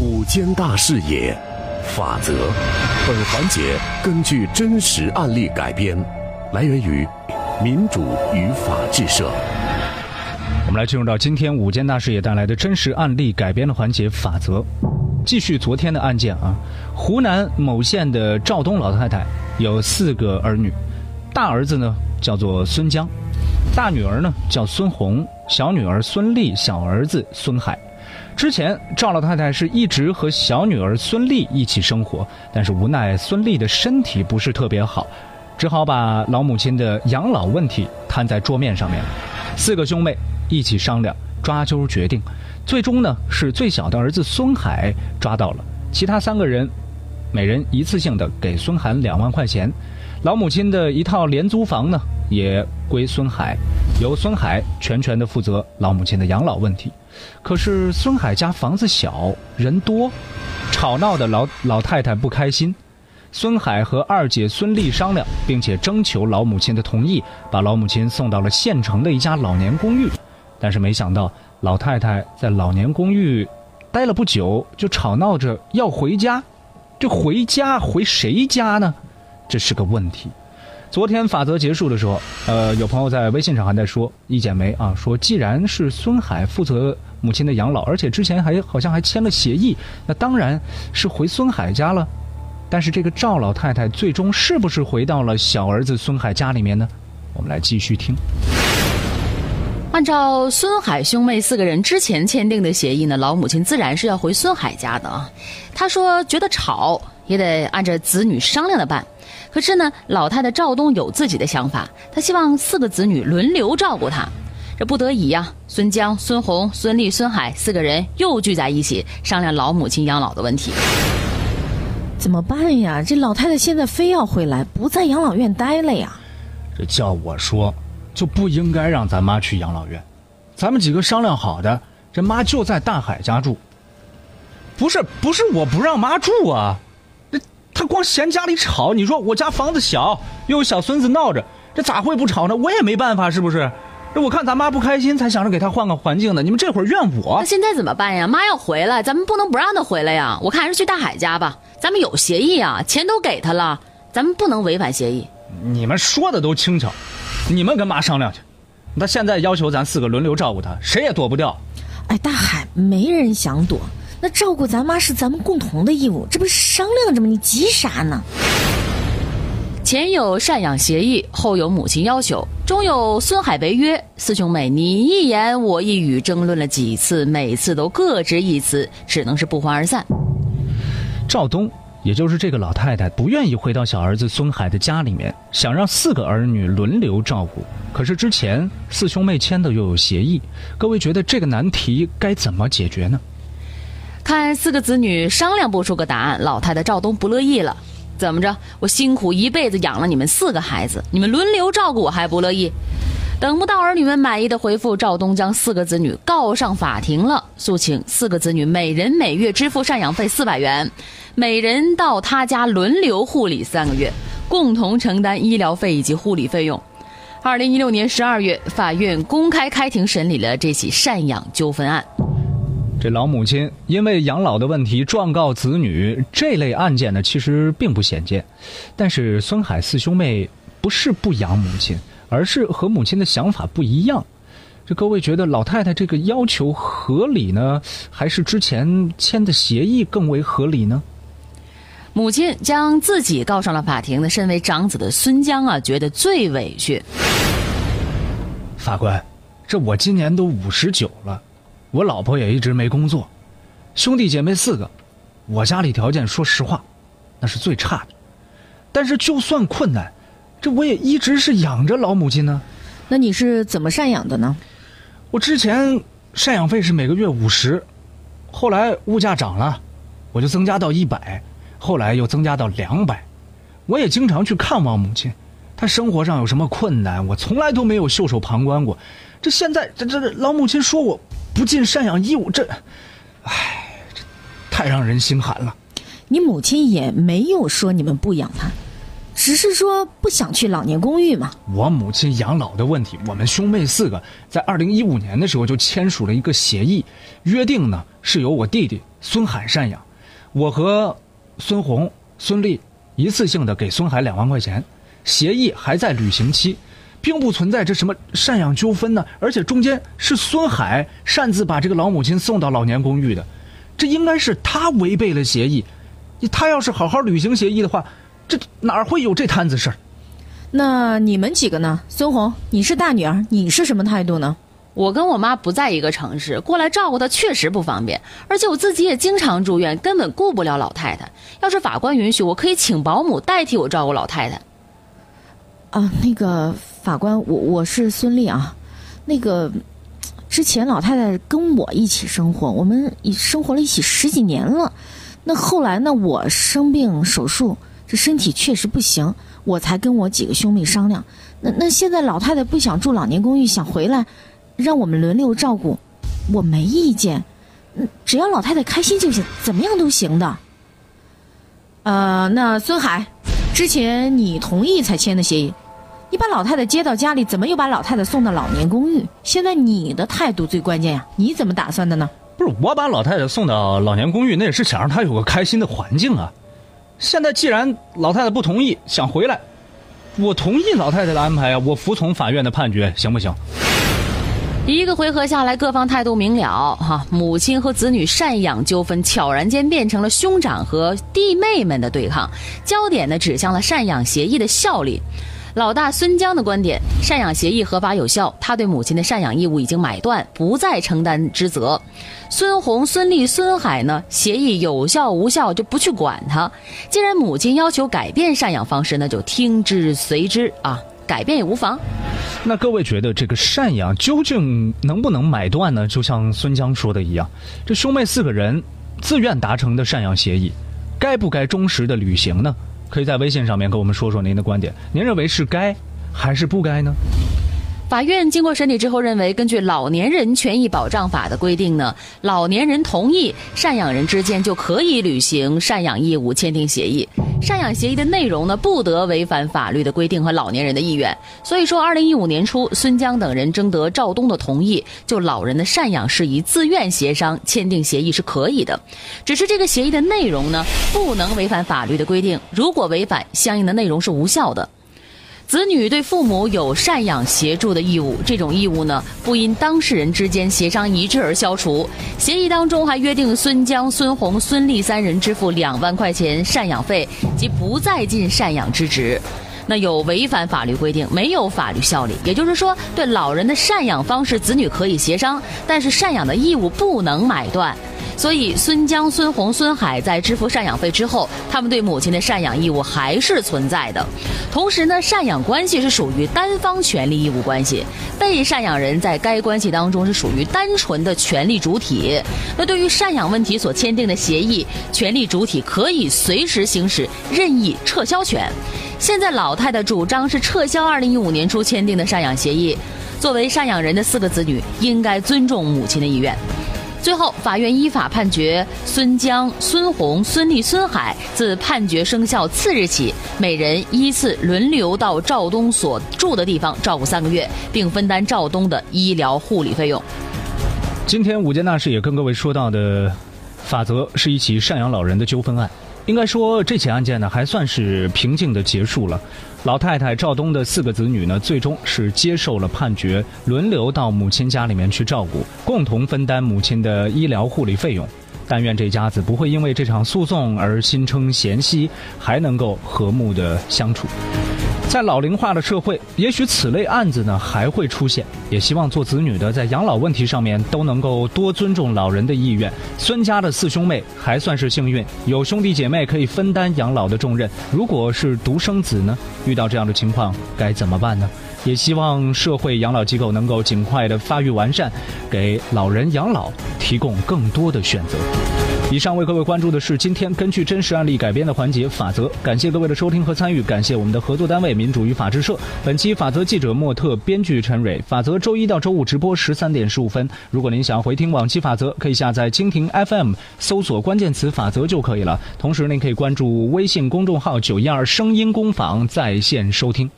五间大视野，法则。本环节根据真实案例改编，来源于民主与法治社。我们来进入到今天五间大视野带来的真实案例改编的环节法则。继续昨天的案件啊，湖南某县的赵东老太太有四个儿女，大儿子呢叫做孙江，大女儿呢叫孙红，小女儿孙丽，小儿子孙海。之前赵老太太是一直和小女儿孙丽一起生活，但是无奈孙丽的身体不是特别好，只好把老母亲的养老问题摊在桌面上面。四个兄妹一起商量，抓阄决定，最终呢是最小的儿子孙海抓到了，其他三个人每人一次性的给孙涵两万块钱，老母亲的一套廉租房呢也归孙海，由孙海全权的负责老母亲的养老问题。可是孙海家房子小，人多，吵闹的老老太太不开心。孙海和二姐孙丽商量，并且征求老母亲的同意，把老母亲送到了县城的一家老年公寓。但是没想到，老太太在老年公寓待了不久，就吵闹着要回家。这回家回谁家呢？这是个问题。昨天法则结束的时候，呃，有朋友在微信上还在说一剪梅啊，说既然是孙海负责母亲的养老，而且之前还好像还签了协议，那当然是回孙海家了。但是这个赵老太太最终是不是回到了小儿子孙海家里面呢？我们来继续听。按照孙海兄妹四个人之前签订的协议呢，老母亲自然是要回孙海家的啊。他说觉得吵也得按照子女商量的办。可是呢，老太太赵东有自己的想法，她希望四个子女轮流照顾她。这不得已呀，孙江、孙红、孙丽、孙海四个人又聚在一起商量老母亲养老的问题。怎么办呀？这老太太现在非要回来，不在养老院待了呀？这叫我说，就不应该让咱妈去养老院。咱们几个商量好的，这妈就在大海家住。不是，不是我不让妈住啊。他光嫌家里吵，你说我家房子小，又有小孙子闹着，这咋会不吵呢？我也没办法，是不是？这我看咱妈不开心，才想着给她换个环境的。你们这会儿怨我，那现在怎么办呀？妈要回来，咱们不能不让她回来呀。我看还是去大海家吧，咱们有协议啊，钱都给她了，咱们不能违反协议。你们说的都轻巧，你们跟妈商量去。他现在要求咱四个轮流照顾她，谁也躲不掉。哎，大海没人想躲。那照顾咱妈是咱们共同的义务，这不是商量着吗？你急啥呢？前有赡养协议，后有母亲要求，中有孙海违约，四兄妹你一言我一语争论了几次，每次都各执一词，只能是不欢而散。赵东，也就是这个老太太，不愿意回到小儿子孙海的家里面，想让四个儿女轮流照顾。可是之前四兄妹签的又有协议，各位觉得这个难题该怎么解决呢？看四个子女商量不出个答案，老太太赵东不乐意了。怎么着？我辛苦一辈子养了你们四个孩子，你们轮流照顾我还不乐意？等不到儿女们满意的回复，赵东将四个子女告上法庭了，诉请四个子女每人每月支付赡养费四百元，每人到他家轮流护理三个月，共同承担医疗费以及护理费用。二零一六年十二月，法院公开开庭审理了这起赡养纠纷案。这老母亲因为养老的问题状告子女，这类案件呢其实并不鲜见。但是孙海四兄妹不是不养母亲，而是和母亲的想法不一样。这各位觉得老太太这个要求合理呢，还是之前签的协议更为合理呢？母亲将自己告上了法庭的，身为长子的孙江啊，觉得最委屈。法官，这我今年都五十九了。我老婆也一直没工作，兄弟姐妹四个，我家里条件说实话，那是最差的。但是就算困难，这我也一直是养着老母亲呢。那你是怎么赡养的呢？我之前赡养费是每个月五十，后来物价涨了，我就增加到一百，后来又增加到两百。我也经常去看望母亲，她生活上有什么困难，我从来都没有袖手旁观过。这现在这这老母亲说我。不尽赡养义务，这，唉，这太让人心寒了。你母亲也没有说你们不养她，只是说不想去老年公寓嘛。我母亲养老的问题，我们兄妹四个在二零一五年的时候就签署了一个协议，约定呢是由我弟弟孙海赡养，我和孙红、孙丽一次性的给孙海两万块钱，协议还在履行期，并不存在这什么赡养纠纷呢。而且中间是孙海擅自把这个老母亲送到老年公寓的，这应该是他违背了协议。他要是好好履行协议的话，这哪会有这摊子事儿？那你们几个呢？孙红，你是大女儿，你是什么态度呢？我跟我妈不在一个城市，过来照顾她确实不方便，而且我自己也经常住院，根本顾不了老太太。要是法官允许，我可以请保姆代替我照顾老太太。啊，那个法官，我我是孙俪啊。那个之前老太太跟我一起生活，我们已生活了一起十几年了。那后来呢，我生病手术，这身体确实不行。我才跟我几个兄妹商量，那那现在老太太不想住老年公寓，想回来，让我们轮流照顾，我没意见，只要老太太开心就行，怎么样都行的。呃，那孙海，之前你同意才签的协议，你把老太太接到家里，怎么又把老太太送到老年公寓？现在你的态度最关键呀，你怎么打算的呢？不是我把老太太送到老年公寓，那也是想让她有个开心的环境啊。现在既然老太太不同意，想回来，我同意老太太的安排啊，我服从法院的判决，行不行？一个回合下来，各方态度明了哈，母亲和子女赡养纠纷悄然间变成了兄长和弟妹们的对抗，焦点呢指向了赡养协议的效力。老大孙江的观点：赡养协议合法有效，他对母亲的赡养义务已经买断，不再承担职责。孙红、孙丽、孙海呢？协议有效无效就不去管他。既然母亲要求改变赡养方式，那就听之随之啊，改变也无妨。那各位觉得这个赡养究竟能不能买断呢？就像孙江说的一样，这兄妹四个人自愿达成的赡养协议，该不该忠实的履行呢？可以在微信上面跟我们说说您的观点，您认为是该还是不该呢？法院经过审理之后认为，根据《老年人权益保障法》的规定呢，老年人同意，赡养人之间就可以履行赡养义务，签订协议。赡养协议的内容呢，不得违反法律的规定和老年人的意愿。所以说，二零一五年初，孙江等人征得赵东的同意，就老人的赡养事宜自愿协商签订协议是可以的。只是这个协议的内容呢，不能违反法律的规定，如果违反，相应的内容是无效的。子女对父母有赡养协助的义务，这种义务呢，不因当事人之间协商一致而消除。协议当中还约定孙江、孙红、孙丽三人支付两万块钱赡养费及不再尽赡养之职，那有违反法律规定，没有法律效力。也就是说，对老人的赡养方式，子女可以协商，但是赡养的义务不能买断。所以，孙江、孙红、孙海在支付赡养费之后，他们对母亲的赡养义务还是存在的。同时呢，赡养关系是属于单方权利义务关系，被赡养人在该关系当中是属于单纯的权利主体。那对于赡养问题所签订的协议，权利主体可以随时行使任意撤销权。现在老太太主张是撤销2015年初签订的赡养协议，作为赡养人的四个子女应该尊重母亲的意愿。最后，法院依法判决孙江、孙红、孙丽、孙海自判决生效次日起，每人依次轮流到赵东所住的地方照顾三个月，并分担赵东的医疗护理费用。今天午间大事也跟各位说到的法则是一起赡养老人的纠纷案。应该说，这起案件呢还算是平静的结束了。老太太赵东的四个子女呢，最终是接受了判决，轮流到母亲家里面去照顾，共同分担母亲的医疗护理费用。但愿这家子不会因为这场诉讼而心生嫌隙，还能够和睦的相处。在老龄化的社会，也许此类案子呢还会出现。也希望做子女的在养老问题上面都能够多尊重老人的意愿。孙家的四兄妹还算是幸运，有兄弟姐妹可以分担养老的重任。如果是独生子呢？遇到这样的情况该怎么办呢？也希望社会养老机构能够尽快的发育完善，给老人养老提供更多的选择。以上为各位关注的是今天根据真实案例改编的环节法则。感谢各位的收听和参与，感谢我们的合作单位民主与法制社。本期法则记者莫特，编剧陈蕊。法则周一到周五直播十三点十五分。如果您想回听往期法则，可以下载蜻蜓 FM，搜索关键词“法则”就可以了。同时，您可以关注微信公众号“九一二声音工坊”在线收听。